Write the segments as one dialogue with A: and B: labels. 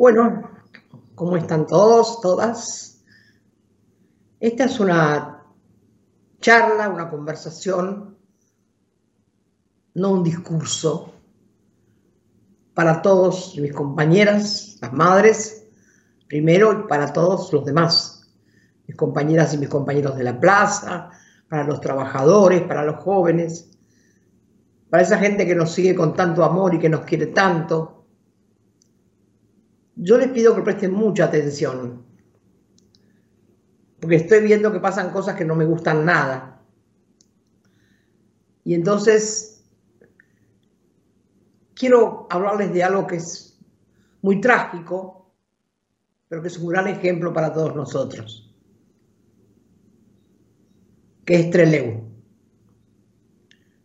A: Bueno, ¿cómo están todos, todas? Esta es una charla, una conversación, no un discurso, para todos mis compañeras, las madres, primero y para todos los demás, mis compañeras y mis compañeros de la plaza, para los trabajadores, para los jóvenes, para esa gente que nos sigue con tanto amor y que nos quiere tanto yo les pido que presten mucha atención, porque estoy viendo que pasan cosas que no me gustan nada. Y entonces quiero hablarles de algo que es muy trágico, pero que es un gran ejemplo para todos nosotros, que es Treleu.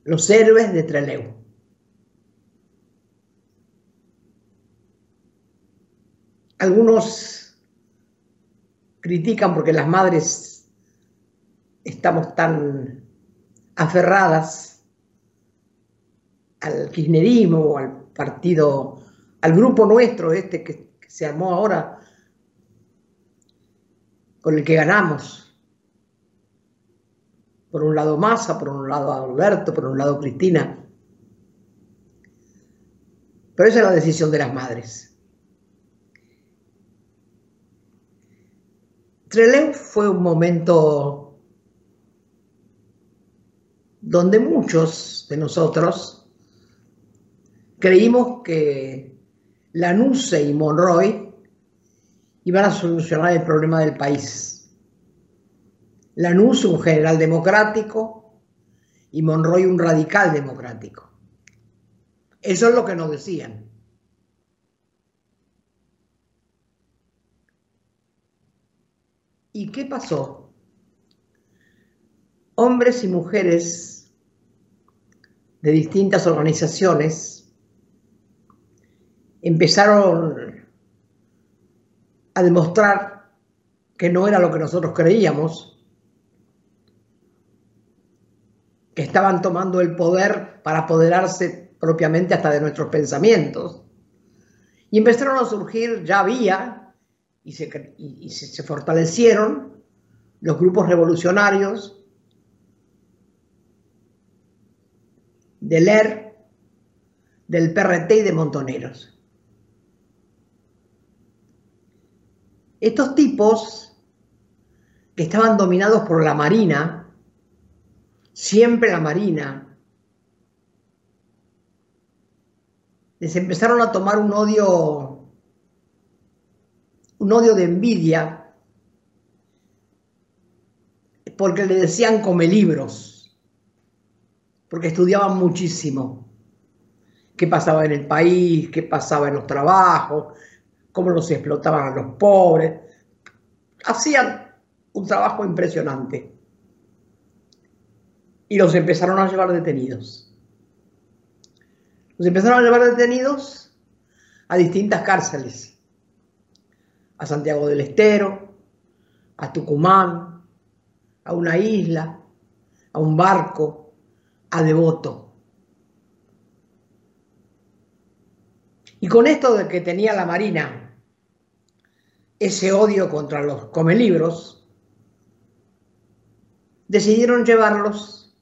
A: Los héroes de Treleu. Algunos critican porque las madres estamos tan aferradas al kirchnerismo al partido, al grupo nuestro este que, que se armó ahora, con el que ganamos. Por un lado Massa, por un lado Alberto, por un lado Cristina. Pero esa es la decisión de las madres. Trelew fue un momento donde muchos de nosotros creímos que Lanuse y Monroy iban a solucionar el problema del país. Lanuse un general democrático y Monroy un radical democrático. Eso es lo que nos decían. ¿Y qué pasó? Hombres y mujeres de distintas organizaciones empezaron a demostrar que no era lo que nosotros creíamos, que estaban tomando el poder para apoderarse propiamente hasta de nuestros pensamientos. Y empezaron a surgir, ya había y se, fortalecieron los grupos revolucionarios del ER, del PRT y de Montoneros. Estos tipos que estaban dominados por la Marina, siempre la Marina, les empezaron a tomar un odio un odio de envidia, porque le decían come libros, porque estudiaban muchísimo qué pasaba en el país, qué pasaba en los trabajos, cómo los explotaban a los pobres. Hacían un trabajo impresionante. Y los empezaron a llevar detenidos. Los empezaron a llevar detenidos a distintas cárceles a Santiago del Estero, a Tucumán, a una isla, a un barco, a Devoto. Y con esto de que tenía la Marina ese odio contra los comelibros, decidieron llevarlos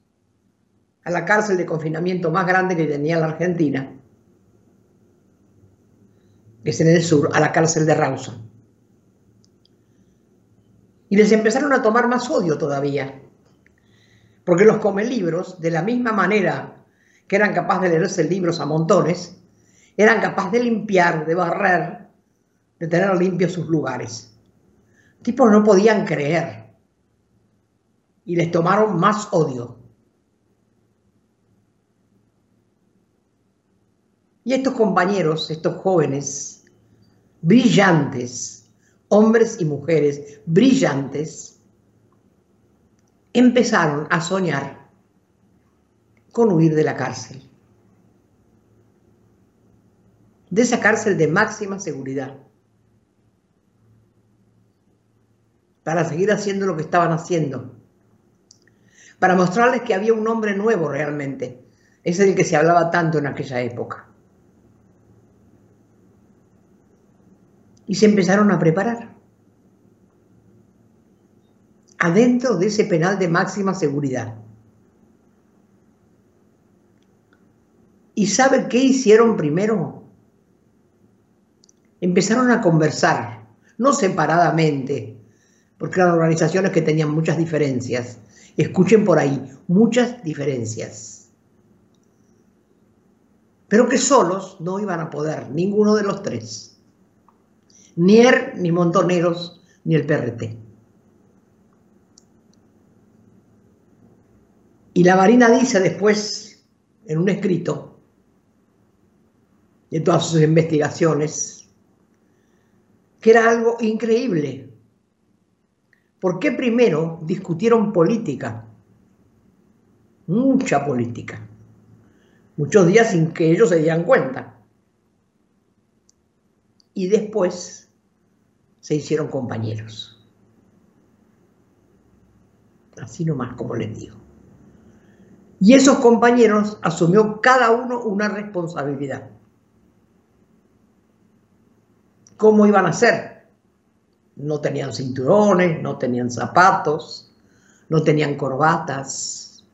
A: a la cárcel de confinamiento más grande que tenía la Argentina, que es en el sur, a la cárcel de Rawson. Y les empezaron a tomar más odio todavía. Porque los libros, de la misma manera que eran capaces de leerse libros a montones, eran capaces de limpiar, de barrer, de tener limpios sus lugares. Tipos no podían creer. Y les tomaron más odio. Y estos compañeros, estos jóvenes, brillantes, hombres y mujeres brillantes, empezaron a soñar con huir de la cárcel, de esa cárcel de máxima seguridad, para seguir haciendo lo que estaban haciendo, para mostrarles que había un hombre nuevo realmente, ese del que se hablaba tanto en aquella época. Y se empezaron a preparar. Adentro de ese penal de máxima seguridad. ¿Y sabe qué hicieron primero? Empezaron a conversar, no separadamente, porque eran organizaciones que tenían muchas diferencias. Escuchen por ahí, muchas diferencias. Pero que solos no iban a poder, ninguno de los tres. Ni ER, ni Montoneros, ni el PRT. Y la Marina dice después, en un escrito, de todas sus investigaciones, que era algo increíble. ¿Por qué primero discutieron política? Mucha política. Muchos días sin que ellos se dieran cuenta. Y después se hicieron compañeros. Así nomás como les digo. Y esos compañeros asumió cada uno una responsabilidad. ¿Cómo iban a ser? No tenían cinturones, no tenían zapatos, no tenían corbatas,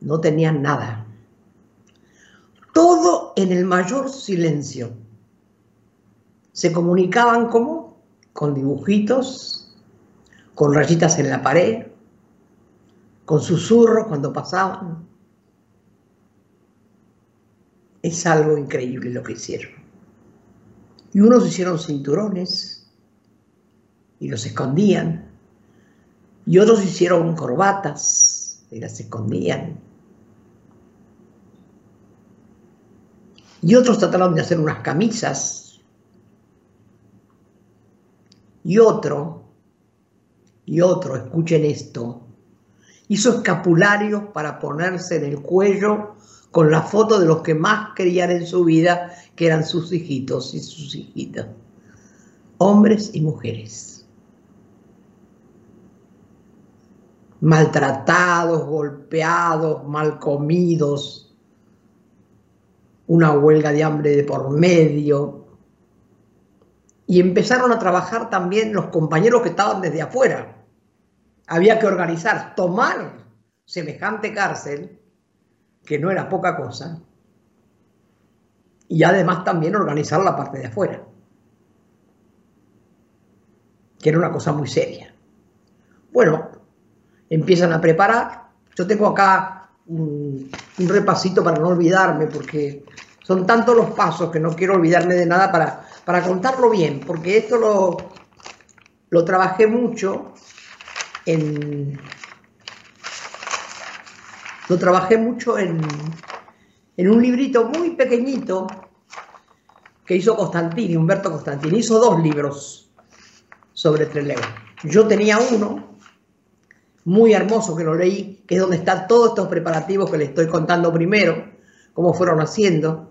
A: no tenían nada. Todo en el mayor silencio. Se comunicaban como con dibujitos, con rayitas en la pared, con susurros cuando pasaban. Es algo increíble lo que hicieron. Y unos hicieron cinturones y los escondían. Y otros hicieron corbatas y las escondían. Y otros trataron de hacer unas camisas. Y otro, y otro, escuchen esto, hizo escapularios para ponerse en el cuello con la foto de los que más querían en su vida, que eran sus hijitos y sus hijitas, hombres y mujeres. Maltratados, golpeados, mal comidos, una huelga de hambre de por medio. Y empezaron a trabajar también los compañeros que estaban desde afuera. Había que organizar, tomar semejante cárcel que no era poca cosa, y además también organizar la parte de afuera, que era una cosa muy seria. Bueno, empiezan a preparar. Yo tengo acá un, repasito para no olvidarme, porque son tantos los pasos que no quiero olvidarme de nada para, para contarlo bien, porque esto lo, lo trabajé mucho en, lo trabajé mucho en, un librito muy pequeñito que hizo Constantini, Humberto Constantini. Hizo dos libros sobre Trelew. Yo tenía uno muy hermoso que lo leí, que es donde están todos estos preparativos que les estoy contando primero, cómo fueron haciendo.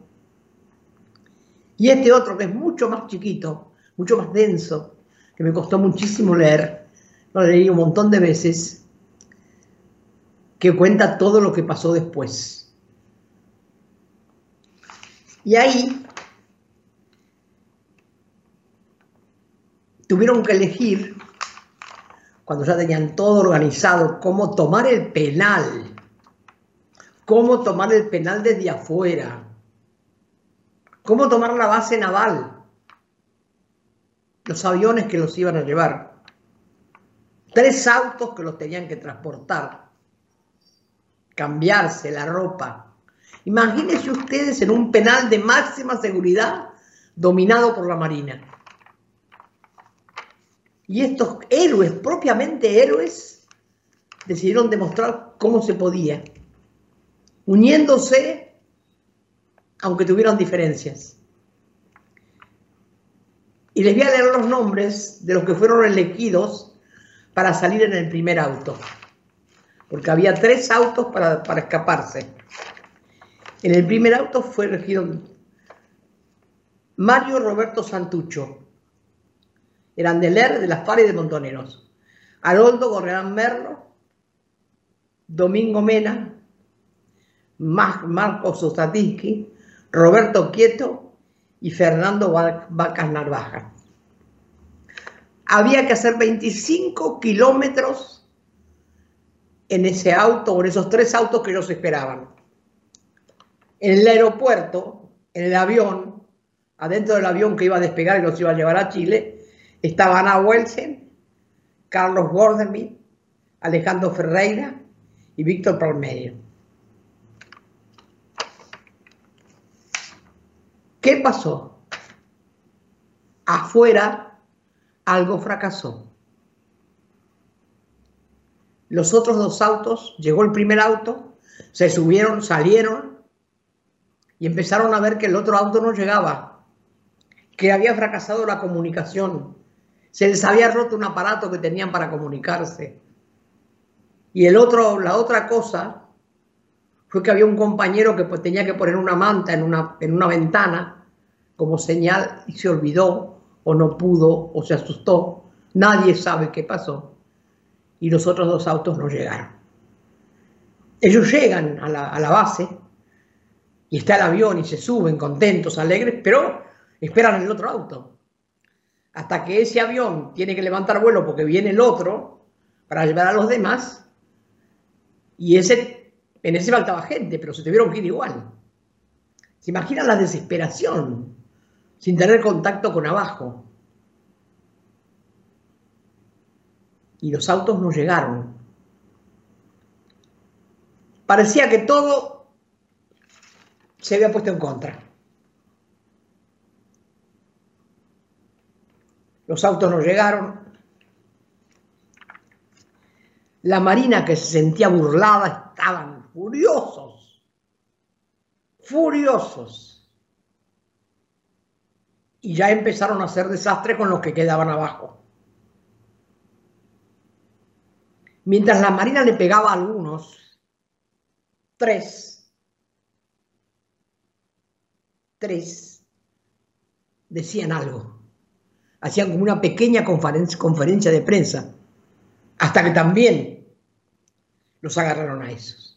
A: Y este otro que es mucho más chiquito, mucho más denso, que me costó muchísimo leer, lo leí un montón de veces, que cuenta todo lo que pasó después. Y ahí tuvieron que elegir, cuando ya tenían todo organizado, cómo tomar el penal, cómo tomar el penal desde afuera, cómo tomar la base naval, los aviones que los iban a llevar, tres autos que los tenían que transportar cambiarse la ropa. Imagínense ustedes en un penal de máxima seguridad dominado por la Marina. Y estos héroes, propiamente héroes, decidieron demostrar cómo se podía, uniéndose aunque tuvieran diferencias. Y les voy a leer los nombres de los que fueron elegidos para salir en el primer auto porque había tres autos para, escaparse. En el primer auto fue elegido Mario Roberto Santucho, eran de de las Fares y de Montoneros, Haroldo Gorreán Merlo, Domingo Mena, Marcos Ostatinsky, Roberto Quieto y Fernando Vacas Narvaja. había que hacer 25 kilómetros en ese auto o en esos tres autos que ellos esperaban. En el aeropuerto, en el avión, adentro del avión que iba a despegar y los iba a llevar a Chile, estaban Ana Welsen, Carlos Gordemir, Alejandro Ferreira y Víctor Palmeiro. ¿Qué pasó? Afuera algo fracasó. Los otros dos autos, llegó el primer auto, se subieron, salieron y empezaron a ver que el otro auto no llegaba, que había fracasado la comunicación, se les había roto un aparato que tenían para comunicarse. Y el otro, la otra cosa fue que había un compañero que pues, tenía que poner una manta en una, en una ventana como señal y se olvidó o no pudo o se asustó. Nadie sabe qué pasó. Y los otros dos autos no llegaron. Ellos llegan a la, a la base y está el avión y se suben contentos, alegres, pero esperan el otro auto. Hasta que ese avión tiene que levantar vuelo porque viene el otro para llevar a los demás. Y ese, en ese faltaba gente, pero se tuvieron que ir igual. ¿Se imaginan la desesperación? sin tener contacto con abajo. Y los autos no llegaron. Parecía que todo se había puesto en contra. Los autos no llegaron. La marina que se sentía burlada estaban furiosos, furiosos y ya empezaron a hacer desastre con los que quedaban abajo. Mientras la Marina le pegaba a algunos, tres, tres decían algo. Hacían como una pequeña conferencia de prensa, hasta que también los agarraron a esos.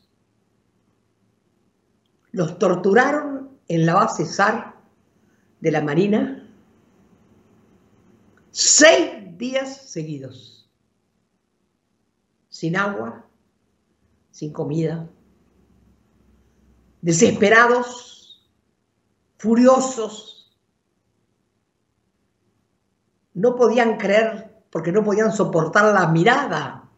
A: Los torturaron en la base SAR de la Marina seis días seguidos, sin agua, sin comida, desesperados, furiosos. No podían creer porque no podían soportar la mirada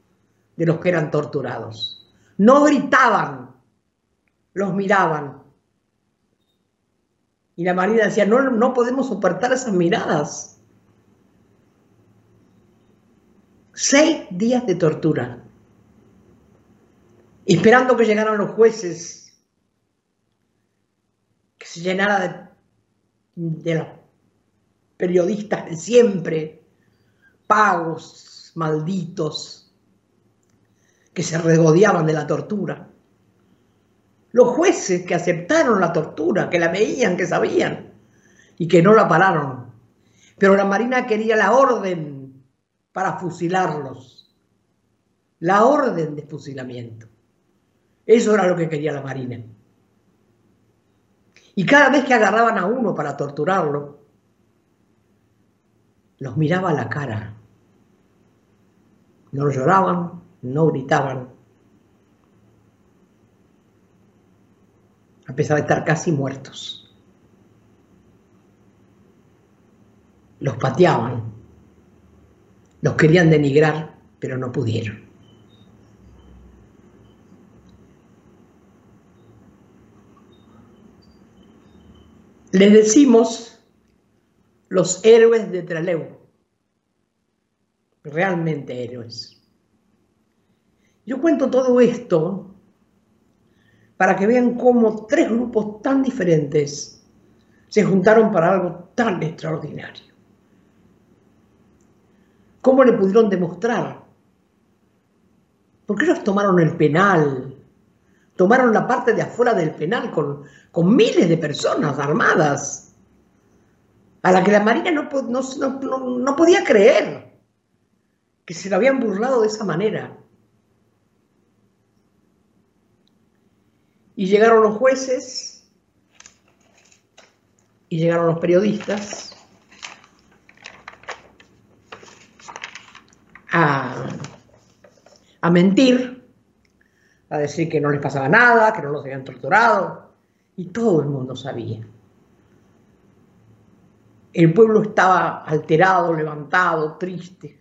A: de los que eran torturados. No gritaban, los miraban. Y la Marina decía, no, no podemos soportar esas miradas. Seis días de tortura, esperando que llegaran los jueces, que se llenara de, de los periodistas de siempre, pagos, malditos, que se regodeaban de la tortura los jueces que aceptaron la tortura, que la veían, que sabían y que no la pararon. Pero la Marina quería la orden para fusilarlos, la orden de fusilamiento. Eso era lo que quería la Marina. Y cada vez que agarraban a uno para torturarlo, los miraba a la cara. No lloraban, no gritaban, a pesar de estar casi muertos. Los pateaban, los querían denigrar, pero no pudieron. Les decimos los héroes de Traleu, realmente héroes. Yo cuento todo esto para que vean cómo tres grupos tan diferentes se juntaron para algo tan extraordinario. ¿Cómo le pudieron demostrar? Porque ellos tomaron el penal, tomaron la parte de afuera del penal con, con miles de personas armadas, a la que la Marina no, no, no podía creer que se lo habían burlado de esa manera. Y llegaron los jueces y llegaron los periodistas a, a mentir, a decir que no les pasaba nada, que no los habían torturado, y todo el mundo sabía. El pueblo estaba alterado, levantado, triste.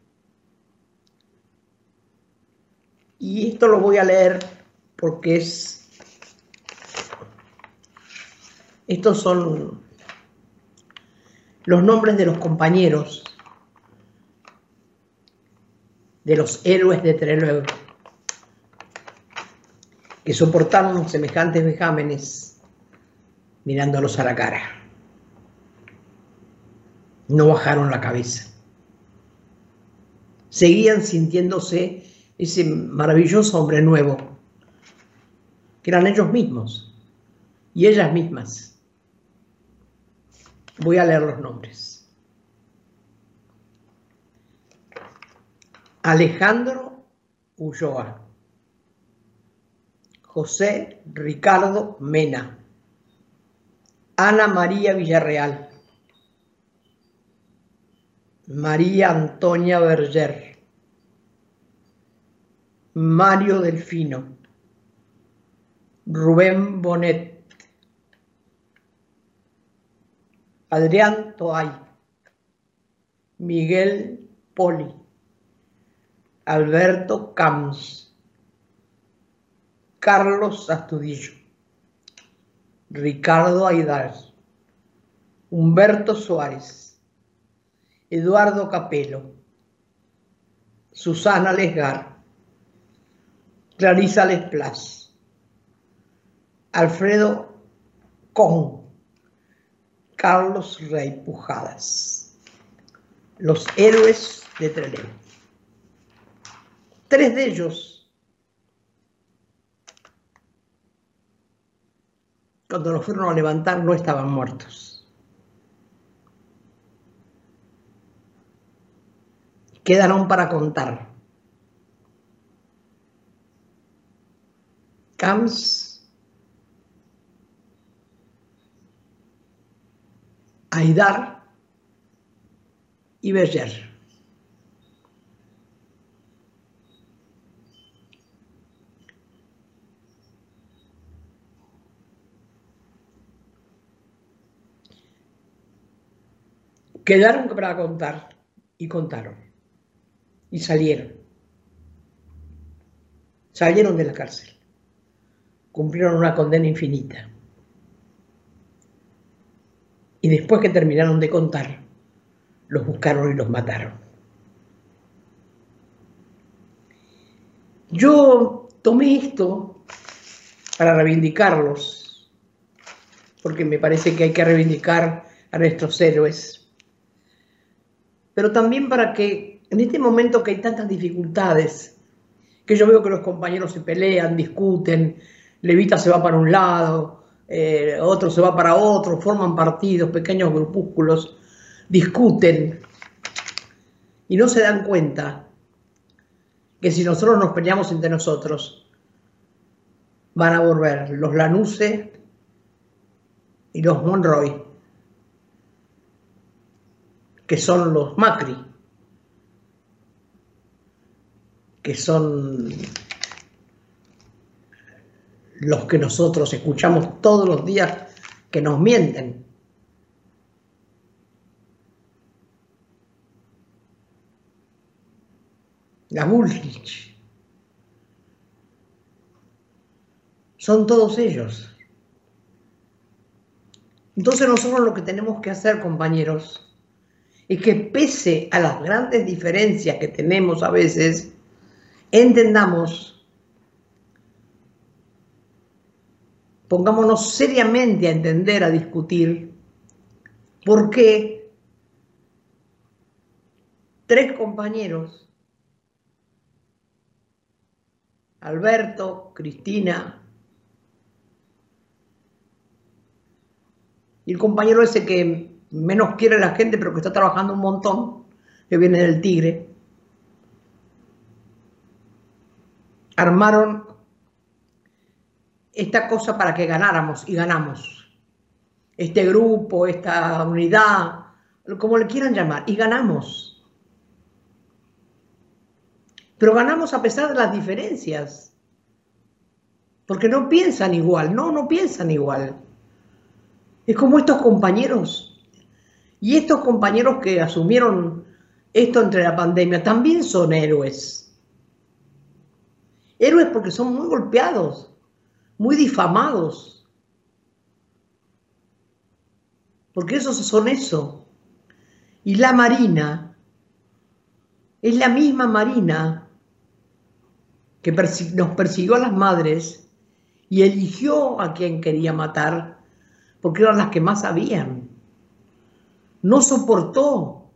A: Y esto lo voy a leer porque es... Estos son los nombres de los compañeros, de los héroes de Trelew, que soportaron semejantes vejámenes mirándolos a la cara. No bajaron la cabeza. Seguían sintiéndose ese maravilloso hombre nuevo, que eran ellos mismos y ellas mismas. Voy a leer los nombres. Alejandro Ulloa, José Ricardo Mena, Ana María Villarreal, María Antonia Berger, Mario Delfino, Rubén Bonet, Adrián Toay, Miguel Poli, Alberto Camps, Carlos Astudillo, Ricardo Aidar, Humberto Suárez, Eduardo Capelo, Susana Lesgar, Clarisa Lesplas, Alfredo Con, Carlos Rey Pujadas, los héroes de Trelew. Tres de ellos, cuando los fueron a levantar, no estaban muertos. quedaron para contar. Camps, Aidar y Berger. Quedaron para contar y contaron y salieron. Salieron de la cárcel. Cumplieron una condena infinita. Y después que terminaron de contar, los buscaron y los mataron. Yo tomé esto para reivindicarlos, porque me parece que hay que reivindicar a nuestros héroes, pero también para que en este momento que hay tantas dificultades, que yo veo que los compañeros se pelean, discuten, Levita se va para un lado, eh, otro se va para otro, forman partidos, pequeños grupúsculos, discuten y no se dan cuenta que si nosotros nos peleamos entre nosotros, van a volver los Lanuse y los Monroy, que son los Macri que son los que nosotros escuchamos todos los días que nos mienten. La Bullrich. Son todos ellos. Entonces nosotros lo que tenemos que hacer, compañeros, es que pese a las grandes diferencias que tenemos a veces, entendamos, pongámonos seriamente a entender, a discutir por qué tres compañeros, Alberto, Cristina, y el compañero ese que menos quiere a la gente, pero que está trabajando un montón, que viene del Tigre, armaron esta cosa para que ganáramos y ganamos. Este grupo, esta unidad, como le quieran llamar, y ganamos. Pero ganamos a pesar de las diferencias. Porque no piensan igual, no, no piensan igual. Es como estos compañeros. Y estos compañeros que asumieron esto entre la pandemia también son héroes. Héroes porque son muy golpeados, muy difamados. Porque esos son eso. Y la Marina es la misma Marina que nos persiguió a las madres y eligió a quien quería matar porque eran las que más sabían. No soportó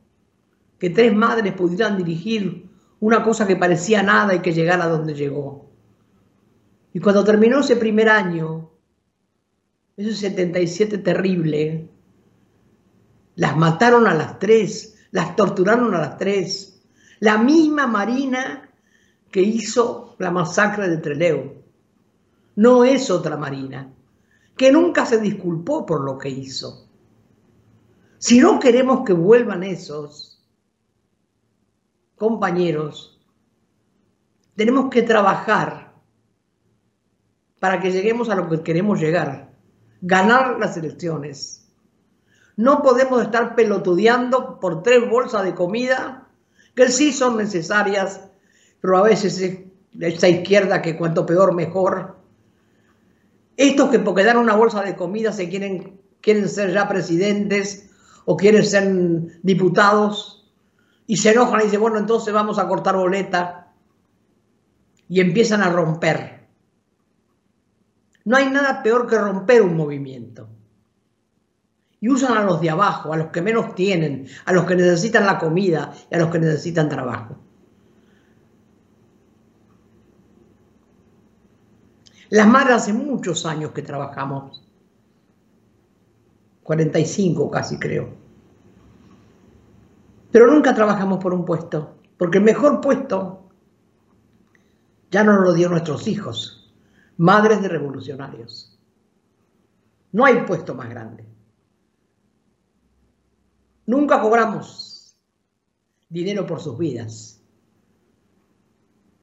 A: que tres madres pudieran dirigir una cosa que parecía nada y que llegara donde llegó. Y cuando terminó ese primer año, ese 77 terrible, las mataron a las tres, las torturaron a las tres. La misma Marina que hizo la masacre de Trelew. No es otra Marina que nunca se disculpó por lo que hizo. Si no queremos que vuelvan esos compañeros, tenemos que trabajar para que lleguemos a lo que queremos llegar, ganar las elecciones. No podemos estar pelotudeando por tres bolsas de comida, que sí son necesarias, pero a veces esa izquierda que cuanto peor mejor, estos que porque dan una bolsa de comida se quieren, quieren ser ya presidentes o quieren ser diputados y se enojan y dicen, bueno, entonces vamos a cortar boleta y empiezan a romper. No hay nada peor que romper un movimiento. Y usan a los de abajo, a los que menos tienen, a los que necesitan la comida y a los que necesitan trabajo. Las madres hace muchos años que trabajamos, 45 casi creo. Pero nunca trabajamos por un puesto, porque el mejor puesto ya no lo dio nuestros hijos, madres de revolucionarios. No hay puesto más grande. Nunca cobramos dinero por sus vidas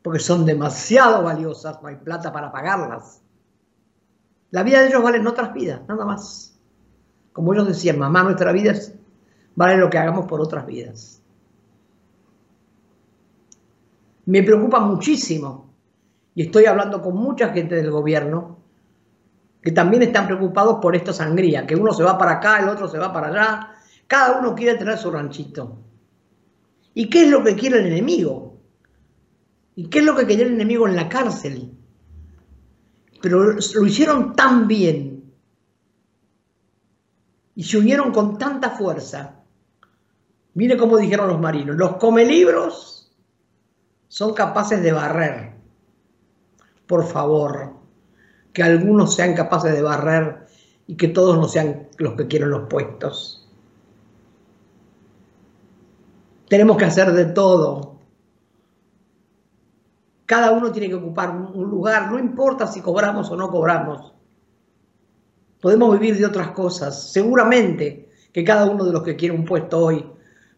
A: porque son demasiado valiosas, no hay plata para pagarlas. La vida de ellos vale en otras vidas, nada más. Como ellos decían, mamá, nuestra vida vale lo que hagamos por otras vidas. Me preocupa muchísimo, y estoy hablando con mucha gente del gobierno, que también están preocupados por esta sangría, que uno se va para acá, el otro se va para allá, cada uno quiere tener su ranchito. ¿Y qué es lo que quiere el enemigo? ¿Y qué es lo que quería el enemigo en la cárcel? Pero lo hicieron tan bien y se unieron con tanta fuerza. Mire cómo dijeron los marinos, los come libros son capaces de barrer. Por favor, que algunos sean capaces de barrer y que todos no sean los que quieren los puestos. Tenemos que hacer de todo cada uno tiene que ocupar un lugar, no importa si cobramos o no cobramos. Podemos vivir de otras cosas. Seguramente que cada uno de los que quiere un puesto hoy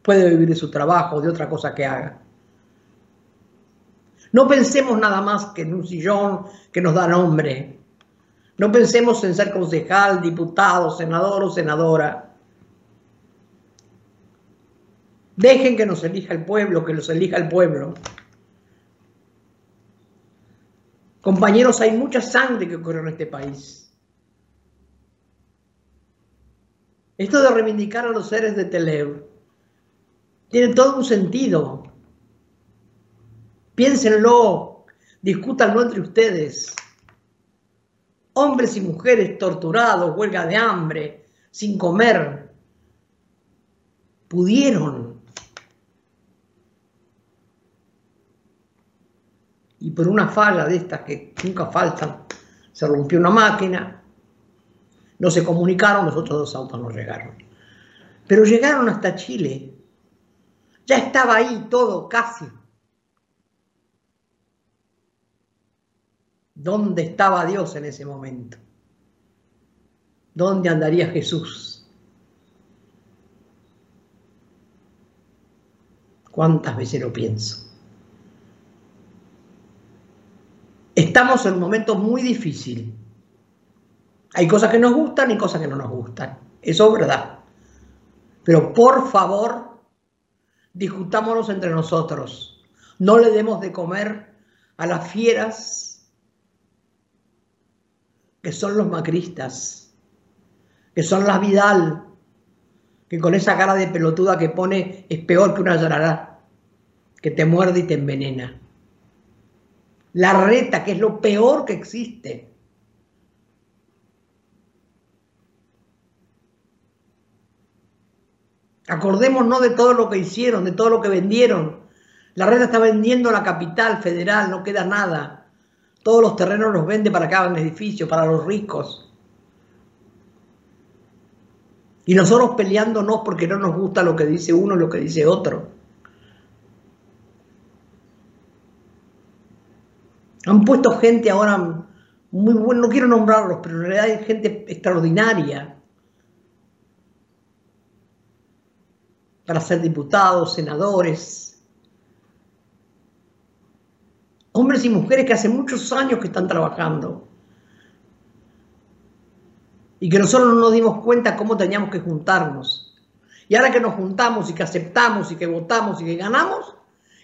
A: puede vivir de su trabajo, de otra cosa que haga. No pensemos nada más que en un sillón que nos da nombre. No pensemos en ser concejal, diputado, senador o senadora. Dejen que nos elija el pueblo, que los elija el pueblo. Compañeros, hay mucha sangre que ocurre en este país. Esto de reivindicar a los seres de Teleu tiene todo un sentido. Piénsenlo, discútanlo entre ustedes. Hombres y mujeres torturados, huelga de hambre, sin comer, pudieron y por una falla de estas que nunca faltan, se rompió una máquina, no se comunicaron, los otros dos autos no llegaron. Pero llegaron hasta Chile. Ya estaba ahí todo casi. ¿Dónde estaba Dios en ese momento? ¿Dónde andaría Jesús? ¿Cuántas veces lo pienso? Estamos en un momento muy difícil. Hay cosas que nos gustan y cosas que no nos gustan. Eso es verdad. Pero por favor, discutámonos entre nosotros. No le demos de comer a las fieras que son los macristas, que son las Vidal, que con esa cara de pelotuda que pone es peor que una llorará, que te muerde y te envenena. La reta, que es lo peor que existe. Acordémonos de todo lo que hicieron, de todo lo que vendieron. La reta está vendiendo la capital federal, no queda nada. Todos los terrenos los vende para que hagan edificios, para los ricos. Y nosotros peleándonos porque no nos gusta lo que dice uno y lo que dice otro. Han puesto gente ahora muy buena, no quiero nombrarlos, pero en realidad hay gente extraordinaria para ser diputados, senadores, hombres y mujeres que hace muchos años que están trabajando y que nosotros no nos dimos cuenta cómo teníamos que juntarnos. Y ahora que nos juntamos y que aceptamos y que votamos y que ganamos,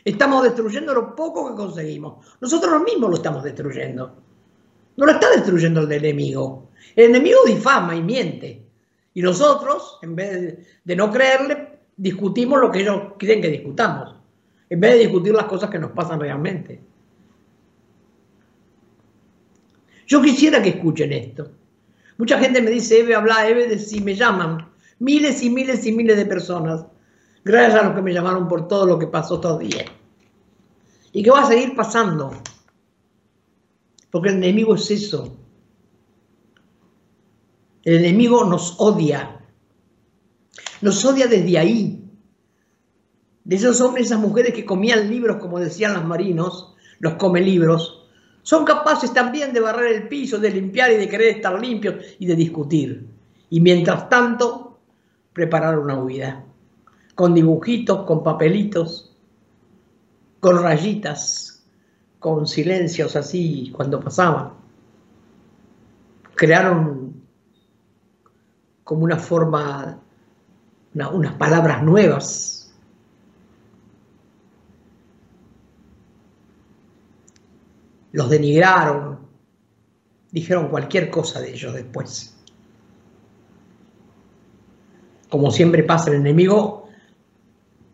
A: estamos destruyendo lo poco que conseguimos. Nosotros mismos lo estamos destruyendo. No lo está destruyendo el enemigo. El enemigo difama y miente. Y nosotros, en vez de no creerle, discutimos lo que ellos quieren que discutamos, en vez de discutir las cosas que nos pasan realmente. Yo quisiera que escuchen esto. Mucha gente me dice, Eve, habla, Eve, de si me llaman. Miles y miles y miles de personas. Gracias a los que me llamaron por todo lo que pasó estos días. Y que va a seguir pasando. Porque el enemigo es eso. El enemigo nos odia. Nos odia desde ahí. De esos hombres esas mujeres que comían libros, como decían los marinos, los come libros, son capaces también de barrer el piso, de limpiar y de querer estar limpios y de discutir. Y mientras tanto, preparar una huida. Con dibujitos, con papelitos, con rayitas, con silencios así cuando pasaban. Crearon como una forma, unas palabras nuevas los denigraron, dijeron cualquier cosa de ellos después. Como siempre pasa, el enemigo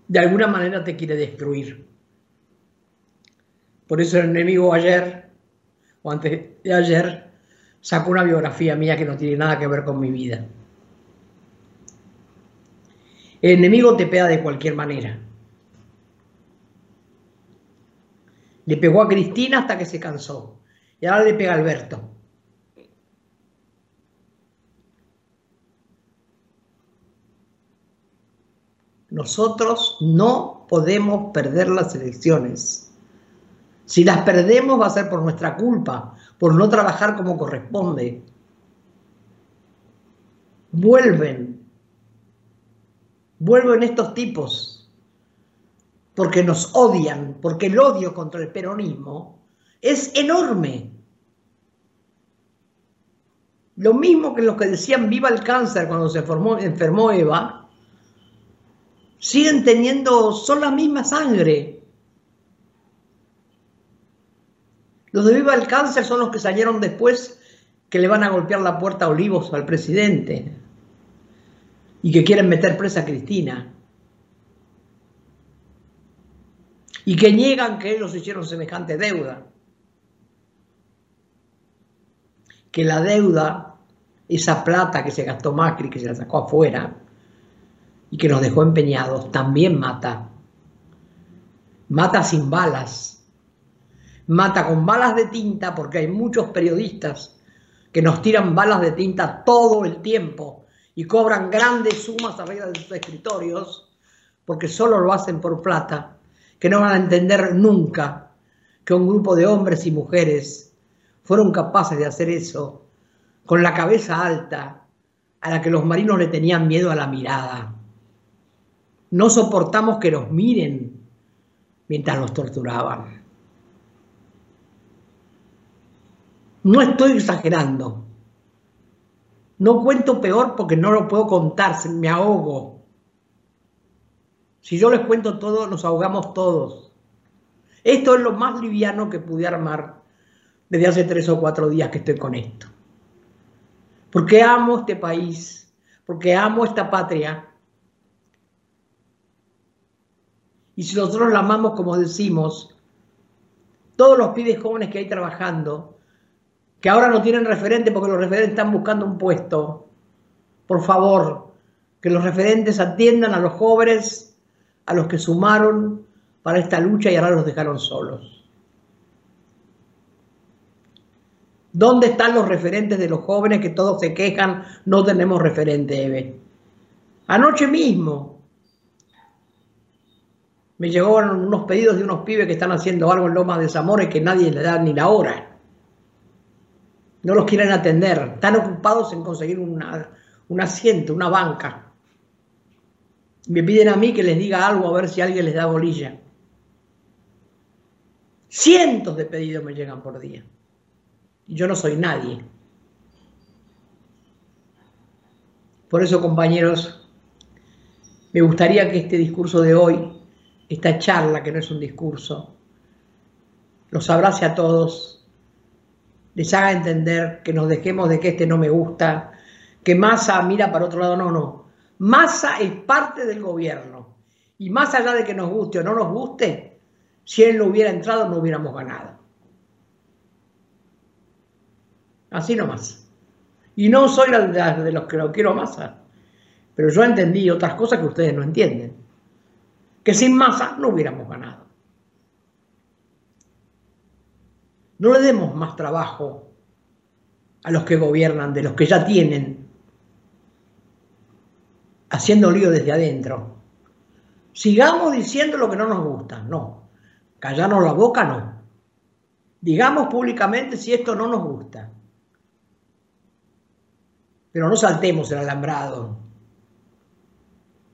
A: de alguna manera te quiere destruir. Por eso el enemigo ayer, o antes de ayer, sacó una biografía mía que no tiene nada que ver con mi vida. El enemigo te pega de cualquier manera. Le pegó a Cristina hasta que se cansó. Y ahora le pega a Alberto. Nosotros no podemos perder las elecciones. Si las perdemos va a ser por nuestra culpa, por no trabajar como corresponde. Vuelven. Vuelven estos tipos porque nos odian, porque el odio contra el peronismo es enorme. Lo mismo que los que decían viva el cáncer cuando se formó, enfermó Eva, siguen teniendo, son la misma sangre. Los de viva el cáncer son los que salieron después que le van a golpear la puerta a Olivos al presidente y que quieren meter presa a Cristina. Y que niegan que ellos hicieron semejante deuda. Que la deuda, esa plata que se gastó Macri, que se la sacó afuera y que nos dejó empeñados, también mata. Mata sin balas. Mata con balas de tinta porque hay muchos periodistas que nos tiran balas de tinta todo el tiempo y cobran grandes sumas arriba de sus escritorios porque solo lo hacen por plata que no van a entender nunca que un grupo de hombres y mujeres fueron capaces de hacer eso con la cabeza alta, a la que los marinos le tenían miedo a la mirada. No soportamos que nos miren mientras los torturaban. No estoy exagerando. No cuento peor porque no lo puedo contar, me ahogo. Si yo les cuento todo, nos ahogamos todos. Esto es lo más liviano que pude armar desde hace tres o cuatro días que estoy con esto. Porque amo este país, porque amo esta patria. Y si nosotros la amamos como decimos, todos los pibes jóvenes que hay trabajando, que ahora no tienen referente porque los referentes están buscando un puesto, por favor, que los referentes atiendan a los jóvenes, a los que sumaron para esta lucha y ahora los dejaron solos. ¿Dónde están los referentes de los jóvenes que todos se quejan? No tenemos referente, Eve. Anoche mismo me llegaron unos pedidos de unos pibes que están haciendo algo en Loma de Zamora y que nadie le da ni la hora. No los quieren atender. Están ocupados en conseguir un asiento, una banca. Me piden a mí que les diga algo a ver si alguien les da bolilla. Cientos de pedidos me llegan por día. Y yo no soy nadie. Por eso, compañeros, me gustaría que este discurso de hoy, esta charla, que no es un discurso, los abrace a todos, les haga entender que nos dejemos de que este no me gusta, que Massa mira para otro lado, no, no. Massa es parte del gobierno. Y más allá de que nos guste o no nos guste, si él no hubiera entrado no hubiéramos ganado. Así nomás. Y no soy de los que lo quiero masa, pero yo entendí otras cosas que ustedes no entienden. Que sin masa no hubiéramos ganado. No le demos más trabajo a los que gobiernan, de los que ya tienen, haciendo lío desde adentro. Sigamos diciendo lo que no nos gusta, no. Callarnos la boca, no. Digamos públicamente si esto no nos gusta. Pero no saltemos el alambrado.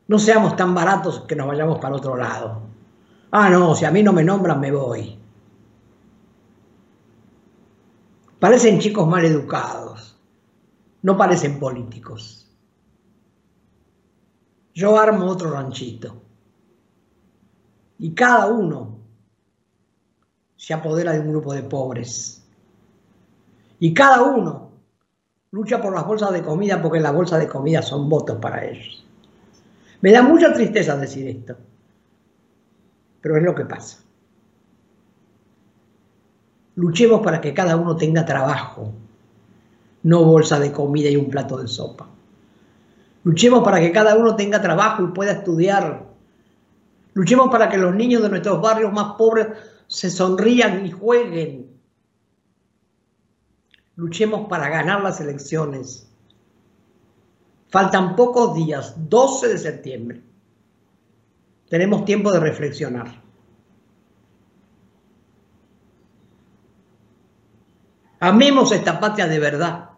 A: No seamos tan baratos que nos vayamos para otro lado. Ah, no, si a mí no me nombran, me voy. Parecen chicos mal educados. No parecen políticos. Yo armo otro ranchito. Y cada uno se apodera de un grupo de pobres. Y cada uno lucha por las bolsas de comida porque las bolsas de comida son votos para ellos. Me da mucha tristeza decir esto, pero es lo que pasa. Luchemos para que cada uno tenga trabajo, no bolsa de comida y un plato de sopa. Luchemos para que cada uno tenga trabajo y pueda estudiar. Luchemos para que los niños de nuestros barrios más pobres se sonrían y jueguen Luchemos para ganar las elecciones. Faltan pocos días, 12 de septiembre. Tenemos tiempo de reflexionar. Amemos esta patria de verdad.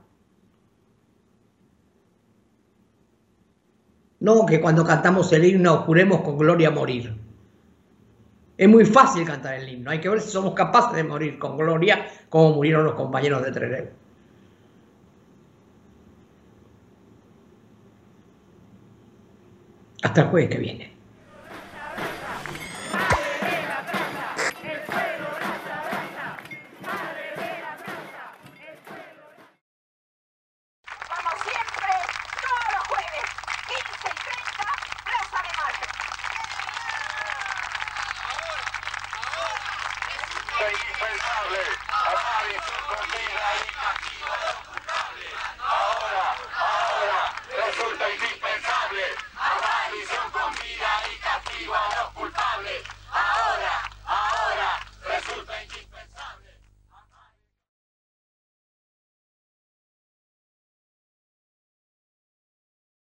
A: No que cuando cantamos el himno juremos con gloria morir. Es muy fácil cantar el himno. Hay que ver si somos capaces de morir con gloria como murieron los compañeros de Trelew. Hasta el jueves que viene.